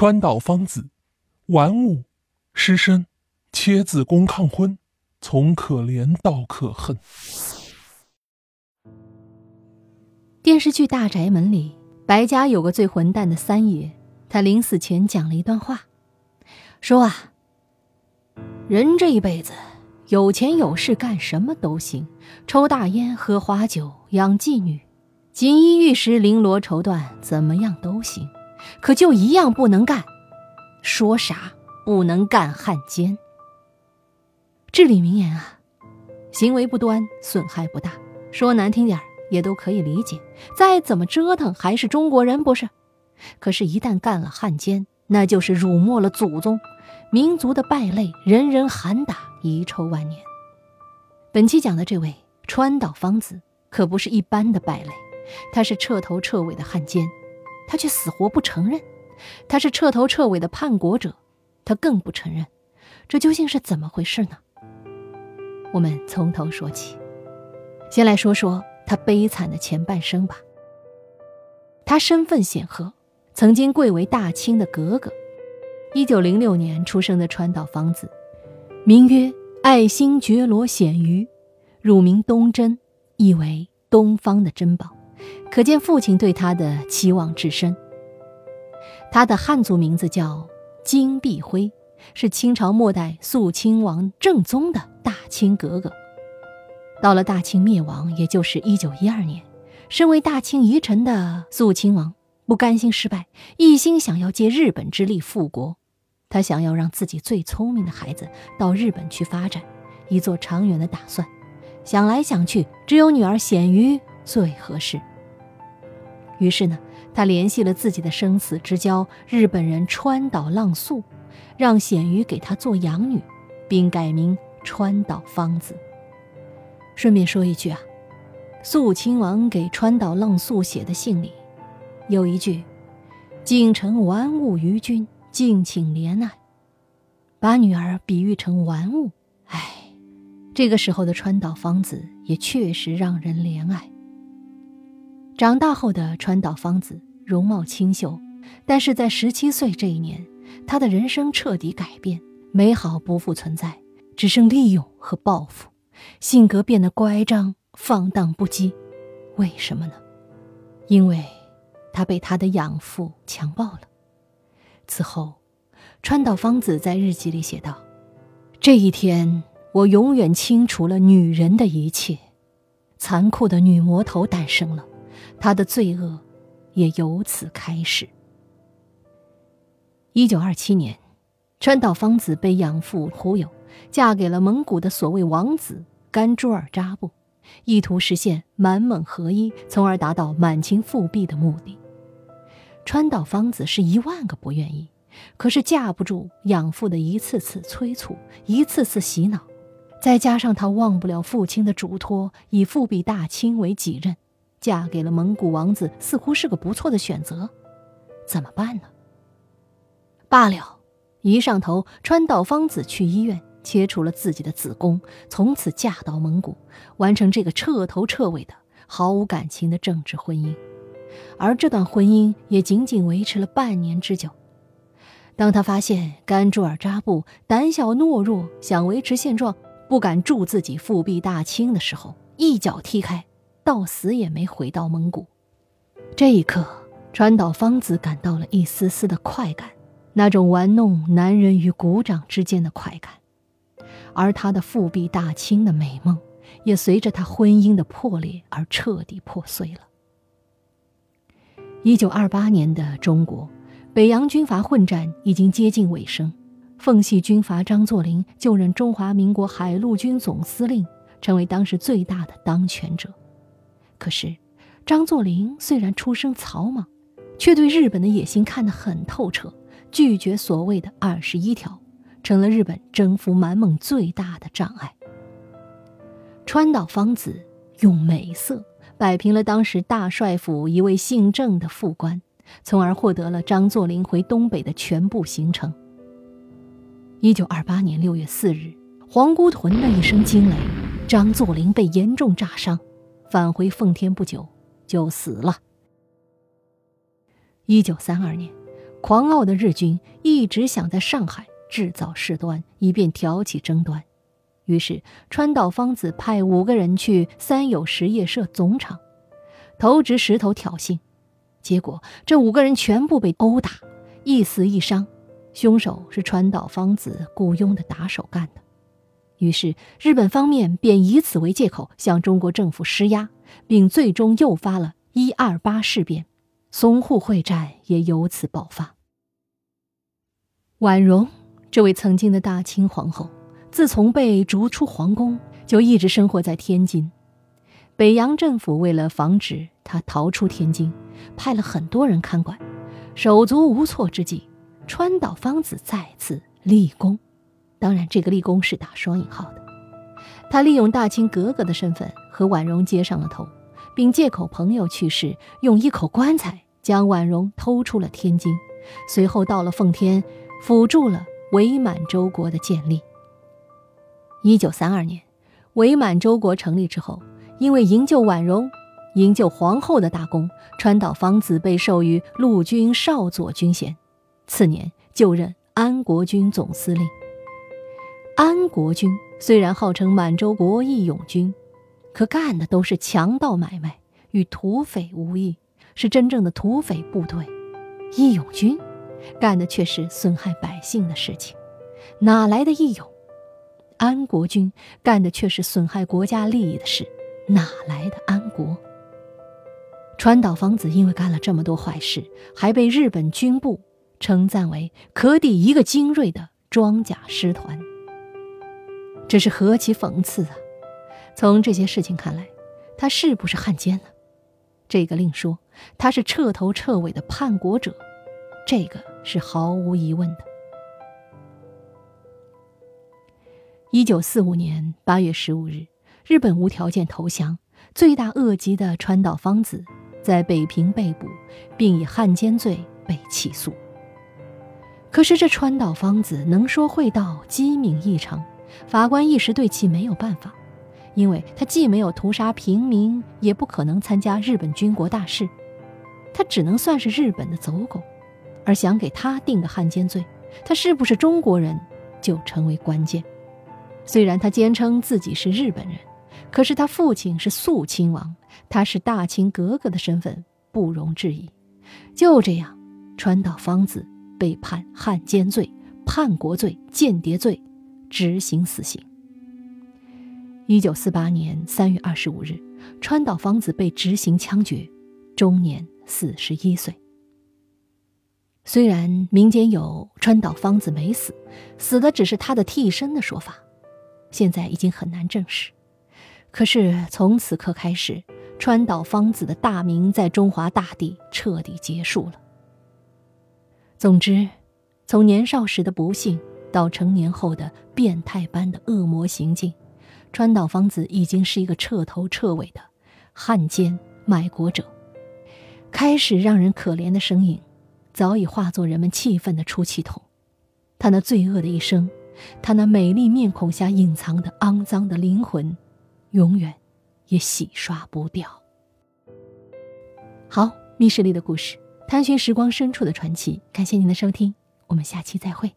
川岛芳子，玩物，失身，切子宫抗婚，从可怜到可恨。电视剧《大宅门》里，白家有个最混蛋的三爷，他临死前讲了一段话，说啊，人这一辈子有钱有势干什么都行，抽大烟、喝花酒、养妓女、锦衣玉食、绫罗绸缎，怎么样都行，可就一样不能干，说啥不能干汉奸。至理名言啊，行为不端，损害不大，说难听点儿。也都可以理解，再怎么折腾还是中国人不是？可是，一旦干了汉奸，那就是辱没了祖宗，民族的败类，人人喊打，遗臭万年。本期讲的这位川岛芳子可不是一般的败类，他是彻头彻尾的汉奸，他却死活不承认；他是彻头彻尾的叛国者，他更不承认。这究竟是怎么回事呢？我们从头说起，先来说说。他悲惨的前半生吧。他身份显赫，曾经贵为大清的格格。一九零六年出生的川岛芳子，名曰爱新觉罗显瑜，乳名东真，意为东方的珍宝，可见父亲对他的期望至深。他的汉族名字叫金碧辉，是清朝末代肃亲王正宗的大清格格。到了大清灭亡，也就是一九一二年，身为大清遗臣的肃亲王不甘心失败，一心想要借日本之力复国。他想要让自己最聪明的孩子到日本去发展，以做长远的打算。想来想去，只有女儿显瑜最合适。于是呢，他联系了自己的生死之交日本人川岛浪速，让显鱼给他做养女，并改名川岛芳子。顺便说一句啊，肃亲王给川岛浪速写的信里，有一句“敬臣玩物于君，敬请怜爱”，把女儿比喻成玩物。唉，这个时候的川岛芳子也确实让人怜爱。长大后的川岛芳子容貌清秀，但是在十七岁这一年，她的人生彻底改变，美好不复存在，只剩利用和报复。性格变得乖张放荡不羁，为什么呢？因为，他被他的养父强暴了。此后，川岛芳子在日记里写道：“这一天，我永远清除了女人的一切，残酷的女魔头诞生了，他的罪恶也由此开始。”一九二七年，川岛芳子被养父忽悠，嫁给了蒙古的所谓王子。甘珠尔扎布，意图实现满蒙合一，从而达到满清复辟的目的。川岛芳子是一万个不愿意，可是架不住养父的一次次催促，一次次洗脑，再加上她忘不了父亲的嘱托，以复辟大清为己任，嫁给了蒙古王子，似乎是个不错的选择。怎么办呢？罢了，一上头，川岛芳子去医院。切除了自己的子宫，从此嫁到蒙古，完成这个彻头彻尾的毫无感情的政治婚姻。而这段婚姻也仅仅维持了半年之久。当他发现甘珠尔扎布胆小懦弱，想维持现状，不敢助自己复辟大清的时候，一脚踢开，到死也没回到蒙古。这一刻，川岛芳子感到了一丝丝的快感，那种玩弄男人与股掌之间的快感。而他的复辟大清的美梦，也随着他婚姻的破裂而彻底破碎了。一九二八年的中国，北洋军阀混战已经接近尾声，奉系军阀张作霖就任中华民国海陆军总司令，成为当时最大的当权者。可是，张作霖虽然出身草莽，却对日本的野心看得很透彻，拒绝所谓的二十一条。成了日本征服满蒙最大的障碍。川岛芳子用美色摆平了当时大帅府一位姓郑的副官，从而获得了张作霖回东北的全部行程。一九二八年六月四日，皇姑屯的一声惊雷，张作霖被严重炸伤，返回奉天不久就死了。一九三二年。狂傲的日军一直想在上海制造事端，以便挑起争端。于是，川岛芳子派五个人去三友实业社总厂，投掷石头挑衅，结果这五个人全部被殴打，一死一伤。凶手是川岛芳子雇佣的打手干的。于是，日本方面便以此为借口向中国政府施压，并最终诱发了一二八事变，淞沪会战也由此爆发。婉容，这位曾经的大清皇后，自从被逐出皇宫，就一直生活在天津。北洋政府为了防止她逃出天津，派了很多人看管。手足无措之际，川岛芳子再次立功。当然，这个立功是打双引号的。他利用大清格格的身份和婉容接上了头，并借口朋友去世，用一口棺材将婉容偷出了天津，随后到了奉天，辅助了伪满洲国的建立。一九三二年，伪满洲国成立之后，因为营救婉容、营救皇后的大功，川岛芳子被授予陆军少佐军衔，次年就任安国军总司令。安国军虽然号称满洲国义勇军，可干的都是强盗买卖，与土匪无异，是真正的土匪部队。义勇军干的却是损害百姓的事情，哪来的义勇？安国军干的却是损害国家利益的事，哪来的安国？川岛芳子因为干了这么多坏事，还被日本军部称赞为可抵一个精锐的装甲师团。这是何其讽刺啊！从这些事情看来，他是不是汉奸呢？这个另说。他是彻头彻尾的叛国者，这个是毫无疑问的。一九四五年八月十五日，日本无条件投降，罪大恶极的川岛芳子在北平被捕，并以汉奸罪被起诉。可是这川岛芳子能说会道，机敏异常。法官一时对其没有办法，因为他既没有屠杀平民，也不可能参加日本军国大事，他只能算是日本的走狗。而想给他定个汉奸罪，他是不是中国人就成为关键。虽然他坚称自己是日本人，可是他父亲是肃亲王，他是大清格格的身份不容置疑。就这样，川岛芳子被判汉奸罪、叛国罪、间谍罪。执行死刑。一九四八年三月二十五日，川岛芳子被执行枪决，终年四十一岁。虽然民间有川岛芳子没死，死的只是他的替身的说法，现在已经很难证实。可是从此刻开始，川岛芳子的大名在中华大地彻底结束了。总之，从年少时的不幸。到成年后的变态般的恶魔行径，川岛芳子已经是一个彻头彻尾的汉奸卖国者。开始让人可怜的身影，早已化作人们气愤的出气筒。他那罪恶的一生，他那美丽面孔下隐藏的肮脏的灵魂，永远也洗刷不掉。好，密室里的故事，探寻时光深处的传奇。感谢您的收听，我们下期再会。